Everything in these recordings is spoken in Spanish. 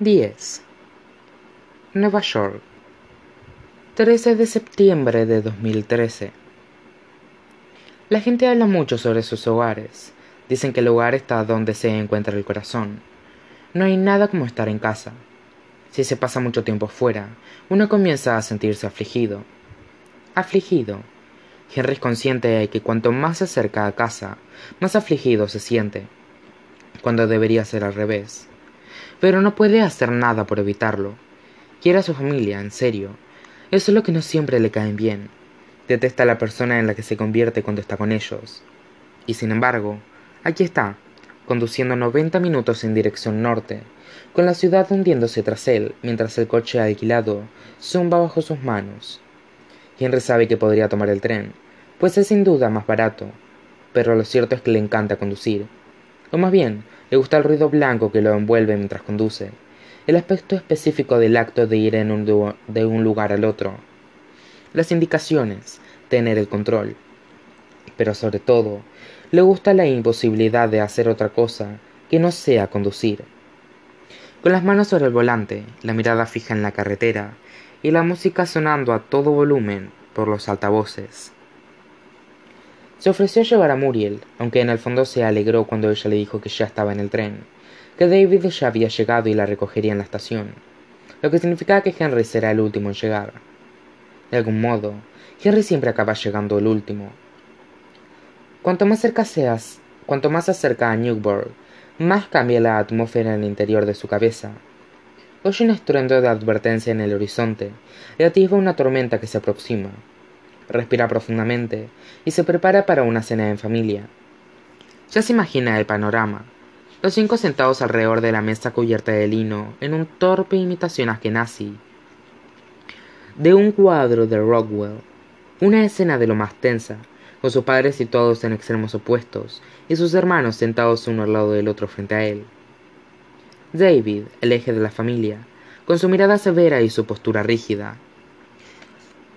10. Nueva York. 13 de septiembre de 2013. La gente habla mucho sobre sus hogares. Dicen que el hogar está donde se encuentra el corazón. No hay nada como estar en casa. Si se pasa mucho tiempo fuera, uno comienza a sentirse afligido. Afligido. Henry es consciente de que cuanto más se acerca a casa, más afligido se siente, cuando debería ser al revés pero no puede hacer nada por evitarlo. Quiere a su familia, en serio. Eso es lo que no siempre le caen bien. Detesta a la persona en la que se convierte cuando está con ellos. Y sin embargo, aquí está, conduciendo 90 minutos en dirección norte, con la ciudad hundiéndose tras él mientras el coche alquilado zumba bajo sus manos. Henry sabe que podría tomar el tren, pues es sin duda más barato, pero lo cierto es que le encanta conducir. O más bien, le gusta el ruido blanco que lo envuelve mientras conduce, el aspecto específico del acto de ir de un lugar al otro, las indicaciones, tener el control. Pero sobre todo, le gusta la imposibilidad de hacer otra cosa que no sea conducir. Con las manos sobre el volante, la mirada fija en la carretera y la música sonando a todo volumen por los altavoces. Se ofreció a llevar a Muriel, aunque en el fondo se alegró cuando ella le dijo que ya estaba en el tren, que David ya había llegado y la recogería en la estación, lo que significaba que Henry será el último en llegar. De algún modo, Henry siempre acaba llegando el último. Cuanto más cerca seas, cuanto más acerca a Newburgh, más cambia la atmósfera en el interior de su cabeza. Oye un estruendo de advertencia en el horizonte y atisba una tormenta que se aproxima respira profundamente y se prepara para una cena en familia. Ya se imagina el panorama. Los cinco sentados alrededor de la mesa cubierta de lino en un torpe imitación askenazi de un cuadro de Rockwell. Una escena de lo más tensa, con sus padres situados en extremos opuestos y sus hermanos sentados uno al lado del otro frente a él. David, el eje de la familia, con su mirada severa y su postura rígida.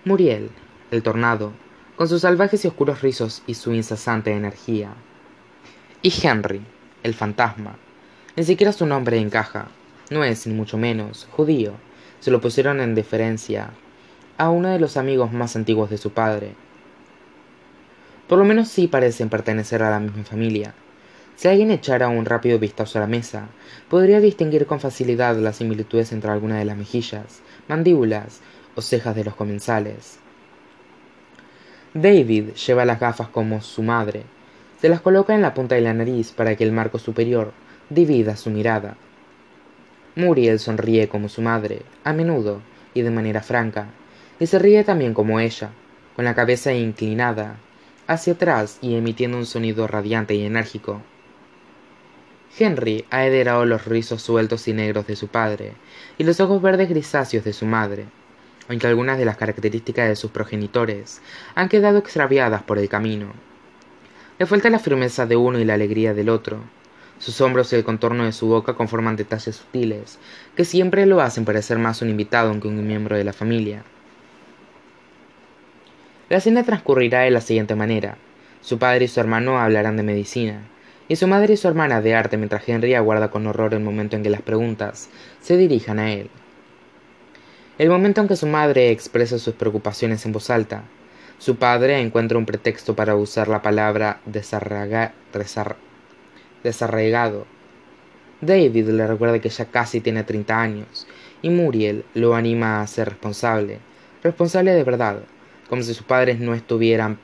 Muriel, el tornado, con sus salvajes y oscuros rizos y su incesante energía. Y Henry, el fantasma. Ni siquiera su nombre encaja. No es, ni mucho menos, judío. Se lo pusieron en deferencia a uno de los amigos más antiguos de su padre. Por lo menos sí parecen pertenecer a la misma familia. Si alguien echara un rápido vistazo a la mesa, podría distinguir con facilidad las similitudes entre alguna de las mejillas, mandíbulas o cejas de los comensales. David lleva las gafas como su madre. Se las coloca en la punta de la nariz para que el marco superior divida su mirada. Muriel sonríe como su madre, a menudo y de manera franca, y se ríe también como ella, con la cabeza inclinada hacia atrás y emitiendo un sonido radiante y enérgico. Henry ha heredado los rizos sueltos y negros de su padre y los ojos verdes grisáceos de su madre aunque algunas de las características de sus progenitores han quedado extraviadas por el camino. Le falta la firmeza de uno y la alegría del otro. Sus hombros y el contorno de su boca conforman detalles sutiles, que siempre lo hacen parecer más un invitado que un miembro de la familia. La cena transcurrirá de la siguiente manera. Su padre y su hermano hablarán de medicina, y su madre y su hermana de arte mientras Henry aguarda con horror el momento en que las preguntas se dirijan a él. El momento en que su madre expresa sus preocupaciones en voz alta, su padre encuentra un pretexto para usar la palabra desarraigado. David le recuerda que ya casi tiene 30 años y Muriel lo anima a ser responsable, responsable de verdad, como si sus padres no estuvieran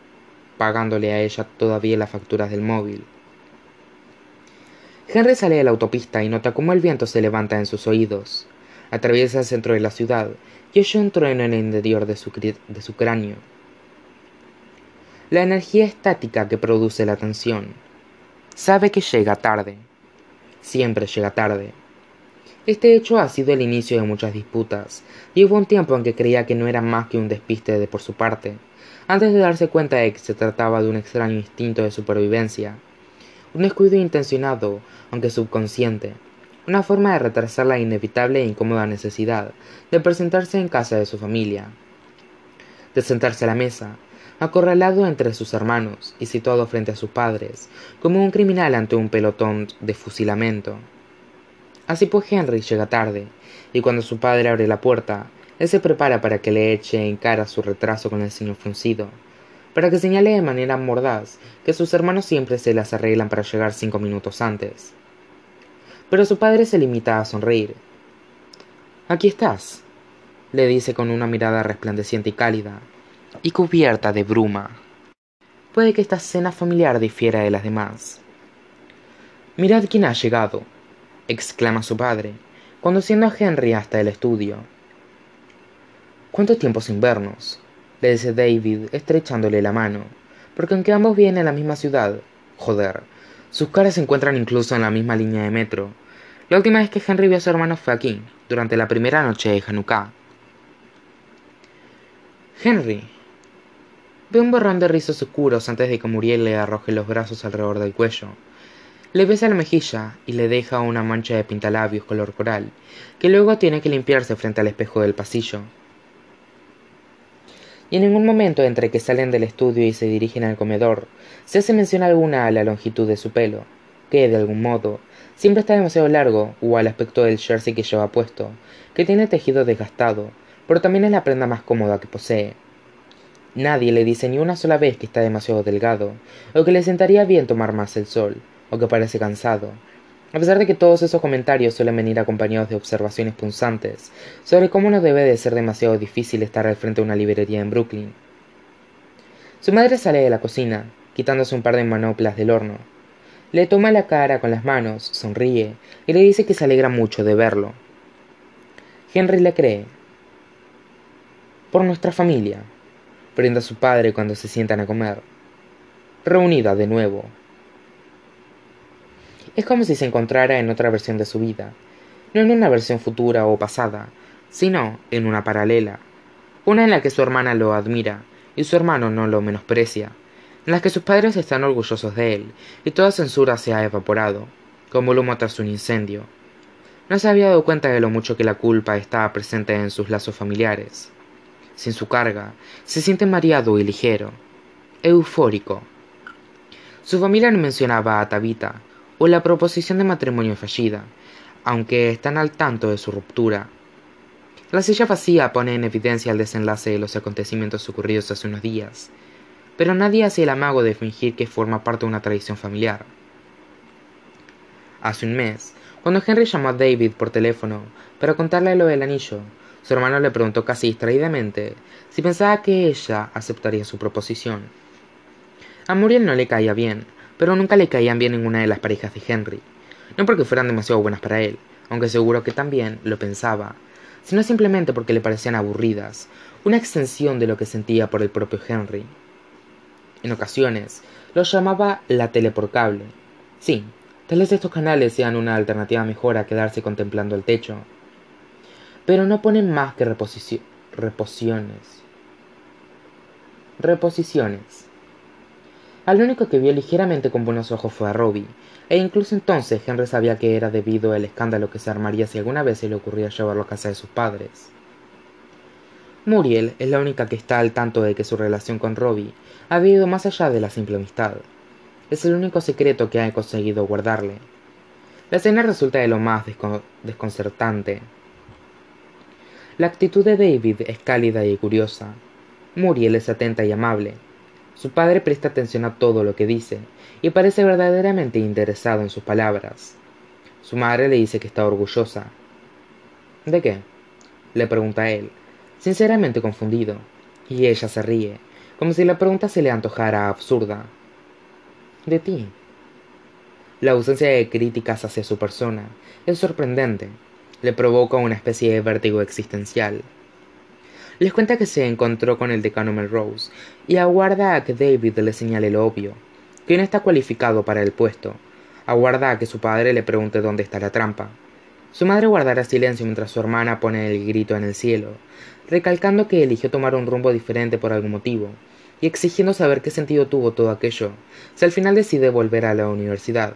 pagándole a ella todavía las facturas del móvil. Henry sale de la autopista y nota cómo el viento se levanta en sus oídos atraviesa el centro de la ciudad y oye un trueno en el interior de su, de su cráneo. La energía estática que produce la tensión. Sabe que llega tarde. Siempre llega tarde. Este hecho ha sido el inicio de muchas disputas, y hubo un tiempo en que creía que no era más que un despiste de por su parte, antes de darse cuenta de que se trataba de un extraño instinto de supervivencia, un descuido intencionado, aunque subconsciente, una forma de retrasar la inevitable e incómoda necesidad de presentarse en casa de su familia, de sentarse a la mesa, acorralado entre sus hermanos y situado frente a sus padres, como un criminal ante un pelotón de fusilamiento. Así pues Henry llega tarde, y cuando su padre abre la puerta, él se prepara para que le eche en cara su retraso con el ceño fruncido, para que señale de manera mordaz que sus hermanos siempre se las arreglan para llegar cinco minutos antes. Pero su padre se limita a sonreír. Aquí estás, le dice con una mirada resplandeciente y cálida, y cubierta de bruma. Puede que esta cena familiar difiera de las demás. Mirad quién ha llegado, exclama su padre, conduciendo a Henry hasta el estudio. ¿Cuánto tiempo sin vernos? le dice David, estrechándole la mano, porque aunque ambos vienen a la misma ciudad, joder, sus caras se encuentran incluso en la misma línea de metro. La última vez que Henry vio a su hermano fue aquí, durante la primera noche de Hanukkah. Henry. Ve un borrón de rizos oscuros antes de que Muriel le arroje los brazos alrededor del cuello. Le besa la mejilla y le deja una mancha de pintalabios color coral, que luego tiene que limpiarse frente al espejo del pasillo. Y en ningún momento entre que salen del estudio y se dirigen al comedor, se hace mención alguna a la longitud de su pelo, que, de algún modo, siempre está demasiado largo, o al aspecto del jersey que lleva puesto, que tiene tejido desgastado, pero también es la prenda más cómoda que posee. Nadie le dice ni una sola vez que está demasiado delgado, o que le sentaría bien tomar más el sol, o que parece cansado, a pesar de que todos esos comentarios suelen venir acompañados de observaciones punzantes sobre cómo no debe de ser demasiado difícil estar al frente de una librería en Brooklyn. Su madre sale de la cocina, quitándose un par de manoplas del horno. Le toma la cara con las manos, sonríe y le dice que se alegra mucho de verlo. Henry le cree. Por nuestra familia, brinda su padre cuando se sientan a comer. Reunida de nuevo, es como si se encontrara en otra versión de su vida, no en una versión futura o pasada, sino en una paralela, una en la que su hermana lo admira y su hermano no lo menosprecia, en la que sus padres están orgullosos de él y toda censura se ha evaporado, como el humo tras un incendio. No se había dado cuenta de lo mucho que la culpa estaba presente en sus lazos familiares. Sin su carga, se siente mareado y ligero, eufórico. Su familia no mencionaba a Tabita, o la proposición de matrimonio fallida, aunque están al tanto de su ruptura. La silla vacía pone en evidencia el desenlace de los acontecimientos ocurridos hace unos días, pero nadie hace el amago de fingir que forma parte de una tradición familiar. Hace un mes, cuando Henry llamó a David por teléfono para contarle lo del anillo, su hermano le preguntó casi distraídamente si pensaba que ella aceptaría su proposición. A Muriel no le caía bien, pero nunca le caían bien ninguna de las parejas de Henry. No porque fueran demasiado buenas para él, aunque seguro que también lo pensaba, sino simplemente porque le parecían aburridas, una extensión de lo que sentía por el propio Henry. En ocasiones, lo llamaba la tele por cable. Sí, tal vez estos canales sean una alternativa mejor a quedarse contemplando el techo. Pero no ponen más que reposiciones. Reposiciones. Al único que vio ligeramente con buenos ojos fue a Robbie, e incluso entonces Henry sabía que era debido al escándalo que se armaría si alguna vez se le ocurría llevarlo a casa de sus padres. Muriel es la única que está al tanto de que su relación con Robbie había ido más allá de la simple amistad. Es el único secreto que ha conseguido guardarle. La escena resulta de lo más desconcertante. La actitud de David es cálida y curiosa. Muriel es atenta y amable, su padre presta atención a todo lo que dice y parece verdaderamente interesado en sus palabras. Su madre le dice que está orgullosa. ¿De qué? le pregunta él, sinceramente confundido, y ella se ríe, como si la pregunta se le antojara absurda. De ti. La ausencia de críticas hacia su persona es sorprendente, le provoca una especie de vértigo existencial les cuenta que se encontró con el decano Melrose y aguarda a que David le señale lo obvio, que no está cualificado para el puesto. Aguarda a que su padre le pregunte dónde está la trampa. Su madre guardará silencio mientras su hermana pone el grito en el cielo, recalcando que eligió tomar un rumbo diferente por algún motivo, y exigiendo saber qué sentido tuvo todo aquello, si al final decide volver a la universidad.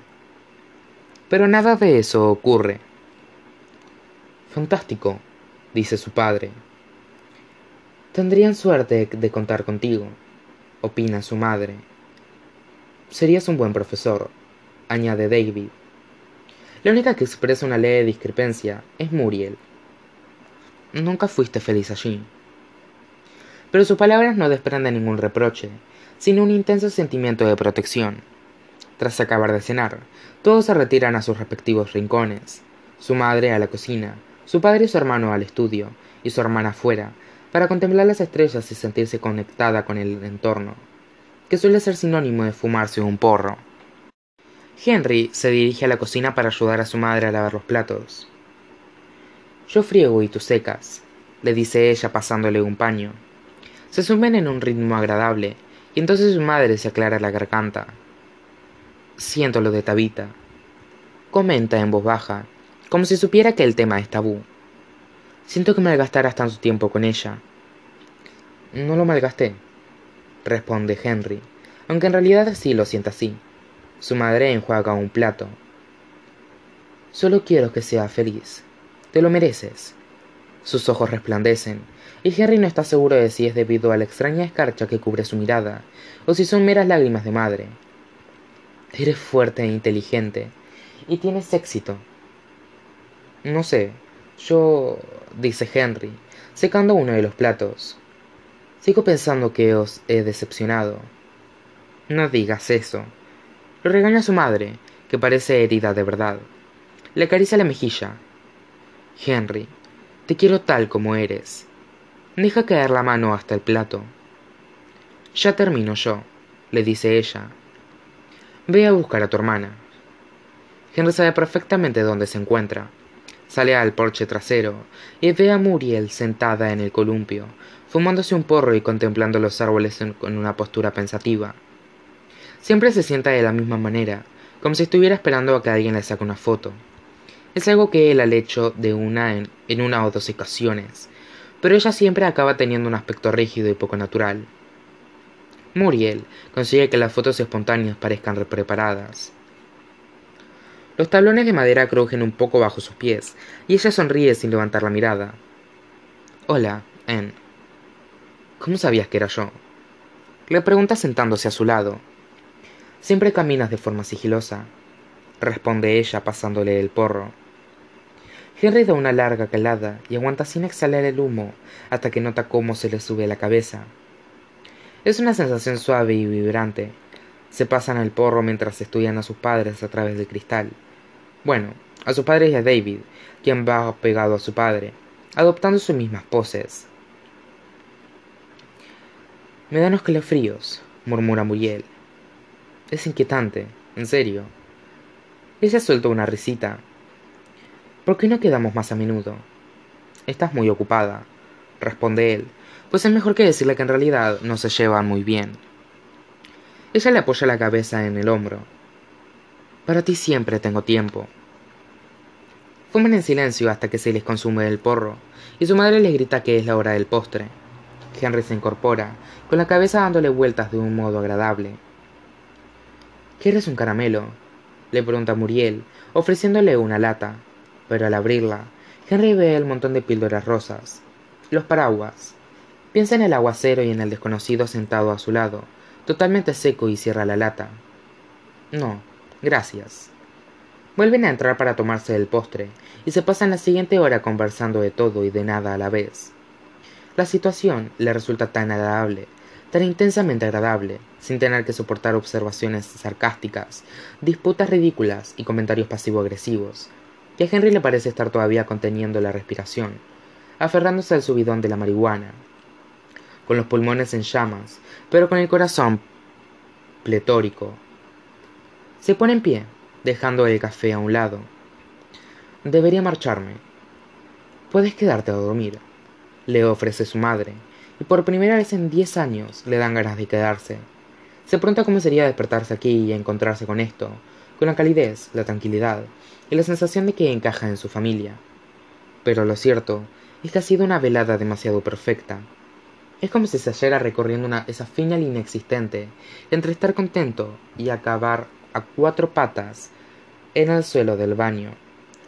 Pero nada de eso ocurre. Fantástico, dice su padre, Tendrían suerte de contar contigo, opina su madre. Serías un buen profesor, añade David. La única que expresa una leve discrepancia es Muriel. Nunca fuiste feliz allí. Pero sus palabras no desprenden ningún reproche, sino un intenso sentimiento de protección. Tras acabar de cenar, todos se retiran a sus respectivos rincones, su madre a la cocina, su padre y su hermano al estudio, y su hermana afuera, para contemplar las estrellas y sentirse conectada con el entorno, que suele ser sinónimo de fumarse un porro. Henry se dirige a la cocina para ayudar a su madre a lavar los platos. Yo friego y tú secas, le dice ella pasándole un paño. Se sumen en un ritmo agradable, y entonces su madre se aclara la garganta. Siento lo de Tabita. Comenta en voz baja, como si supiera que el tema es tabú. Siento que malgastarás tanto tiempo con ella. No lo malgasté, responde Henry, aunque en realidad sí lo siente así. Su madre enjuaga un plato. Solo quiero que sea feliz. Te lo mereces. Sus ojos resplandecen, y Henry no está seguro de si es debido a la extraña escarcha que cubre su mirada, o si son meras lágrimas de madre. Eres fuerte e inteligente, y tienes éxito. No sé, yo... dice Henry, secando uno de los platos. Sigo pensando que os he decepcionado. No digas eso, lo regaña su madre, que parece herida de verdad. Le acaricia la mejilla. Henry, te quiero tal como eres. Deja caer la mano hasta el plato. Ya termino yo, le dice ella. Ve a buscar a tu hermana. Henry sabe perfectamente dónde se encuentra. Sale al porche trasero y ve a Muriel sentada en el columpio, fumándose un porro y contemplando los árboles en, una postura pensativa. Siempre se sienta de la misma manera, como si estuviera esperando a que alguien le saque una foto. Es algo que él ha hecho de una en, en una o dos ocasiones, pero ella siempre acaba teniendo un aspecto rígido y poco natural. Muriel consigue que las fotos espontáneas parezcan preparadas. Los tablones de madera crujen un poco bajo sus pies, y ella sonríe sin levantar la mirada. Hola, Anne. ¿Cómo sabías que era yo? Le pregunta sentándose a su lado. Siempre caminas de forma sigilosa, responde ella pasándole el porro. Henry da una larga calada y aguanta sin exhalar el humo hasta que nota cómo se le sube la cabeza. Es una sensación suave y vibrante. Se pasan el porro mientras estudian a sus padres a través del cristal. Bueno, a sus padres y a David, quien va pegado a su padre, adoptando sus mismas poses. Me dan escalofríos, murmura Muriel. Es inquietante, en serio. Ella suelta una risita. ¿Por qué no quedamos más a menudo? Estás muy ocupada, responde él, pues es mejor que decirle que en realidad no se llevan muy bien. Ella le apoya la cabeza en el hombro. Para ti siempre tengo tiempo. Fuman en silencio hasta que se les consume el porro, y su madre les grita que es la hora del postre. Henry se incorpora, con la cabeza dándole vueltas de un modo agradable. ¿Quieres un caramelo? le pregunta Muriel, ofreciéndole una lata. Pero al abrirla, Henry ve el montón de píldoras rosas. Los paraguas. Piensa en el aguacero y en el desconocido sentado a su lado, totalmente seco y cierra la lata. No, gracias. Vuelven a entrar para tomarse el postre, y se pasan la siguiente hora conversando de todo y de nada a la vez. La situación le resulta tan agradable tan intensamente agradable, sin tener que soportar observaciones sarcásticas, disputas ridículas y comentarios pasivo-agresivos, que a Henry le parece estar todavía conteniendo la respiración, aferrándose al subidón de la marihuana, con los pulmones en llamas, pero con el corazón pletórico. Se pone en pie, dejando el café a un lado. Debería marcharme. Puedes quedarte a dormir, le ofrece su madre, y por primera vez en diez años le dan ganas de quedarse. Se pregunta cómo sería despertarse aquí y encontrarse con esto, con la calidez, la tranquilidad y la sensación de que encaja en su familia. Pero lo cierto es que ha sido una velada demasiado perfecta. Es como si se hallara recorriendo una, esa fina línea existente entre estar contento y acabar a cuatro patas en el suelo del baño,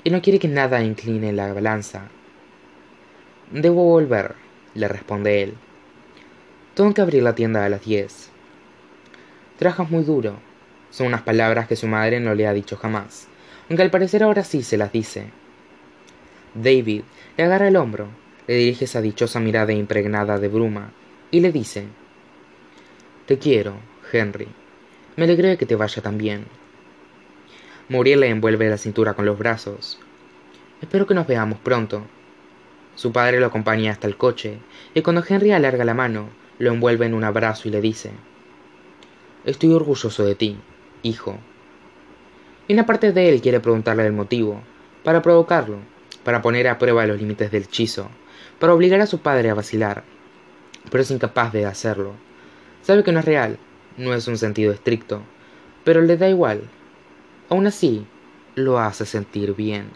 y no quiere que nada incline la balanza. Debo volver, le responde él. Tengo que abrir la tienda a las diez. Trabajas muy duro. Son unas palabras que su madre no le ha dicho jamás, aunque al parecer ahora sí se las dice. David le agarra el hombro, le dirige esa dichosa mirada impregnada de bruma y le dice, Te quiero, Henry. Me alegré de que te vaya tan bien. Muriel le envuelve la cintura con los brazos. Espero que nos veamos pronto. Su padre lo acompaña hasta el coche, y cuando Henry alarga la mano, lo envuelve en un abrazo y le dice, Estoy orgulloso de ti, hijo. Y una parte de él quiere preguntarle el motivo, para provocarlo, para poner a prueba los límites del hechizo, para obligar a su padre a vacilar, pero es incapaz de hacerlo. Sabe que no es real, no es un sentido estricto, pero le da igual. Aún así, lo hace sentir bien.